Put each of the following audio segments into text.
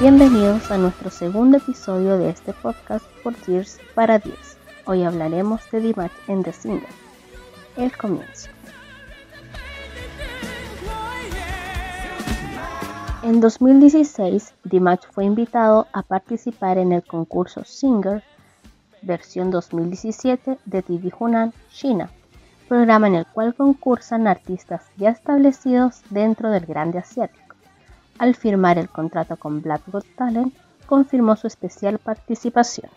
Bienvenidos a nuestro segundo episodio de este podcast por Tears para 10. Hoy hablaremos de Dimash en The Singer. El comienzo. En 2016, Dimash fue invitado a participar en el concurso Singer versión 2017 de TV Hunan, China, programa en el cual concursan artistas ya establecidos dentro del grande asiático. Al firmar el contrato con Black Talent, confirmó su especial participación.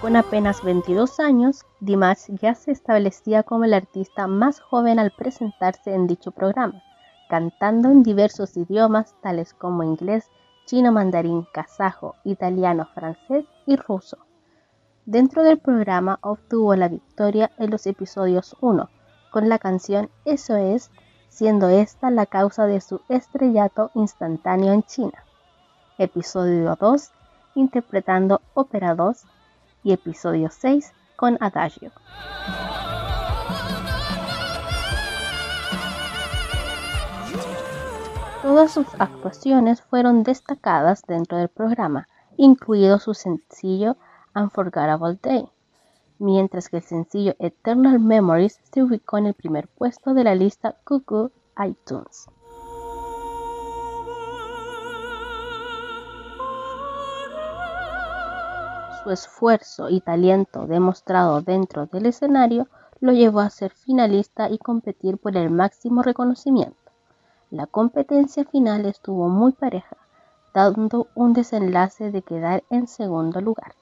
Con apenas 22 años, Dimash ya se establecía como el artista más joven al presentarse en dicho programa, cantando en diversos idiomas tales como inglés, chino, mandarín, kazajo, italiano, francés y ruso. Dentro del programa obtuvo la victoria en los episodios 1 con la canción Eso es, siendo esta la causa de su estrellato instantáneo en China. Episodio 2 interpretando Ópera 2 y episodio 6 con Adagio. Todas sus actuaciones fueron destacadas dentro del programa, incluido su sencillo Unforgettable Day, mientras que el sencillo Eternal Memories se ubicó en el primer puesto de la lista Cuckoo iTunes. Su esfuerzo y talento demostrado dentro del escenario lo llevó a ser finalista y competir por el máximo reconocimiento. La competencia final estuvo muy pareja, dando un desenlace de quedar en segundo lugar.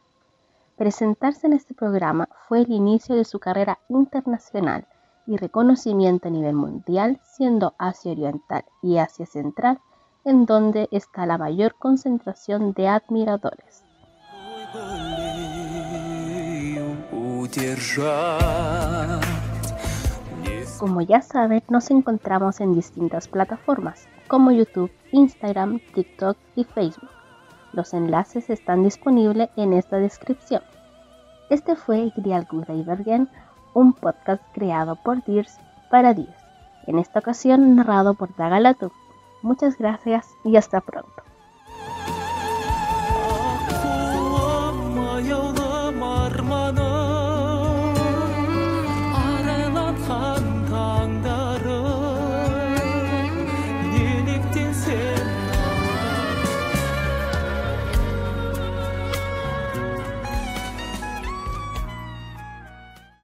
Presentarse en este programa fue el inicio de su carrera internacional y reconocimiento a nivel mundial, siendo Asia Oriental y Asia Central en donde está la mayor concentración de admiradores. Como ya saben, nos encontramos en distintas plataformas como YouTube, Instagram, TikTok y Facebook. Los enlaces están disponibles en esta descripción. Este fue Grial Bergen, un podcast creado por Dears para Dears, en esta ocasión narrado por Dagalatu. Muchas gracias y hasta pronto.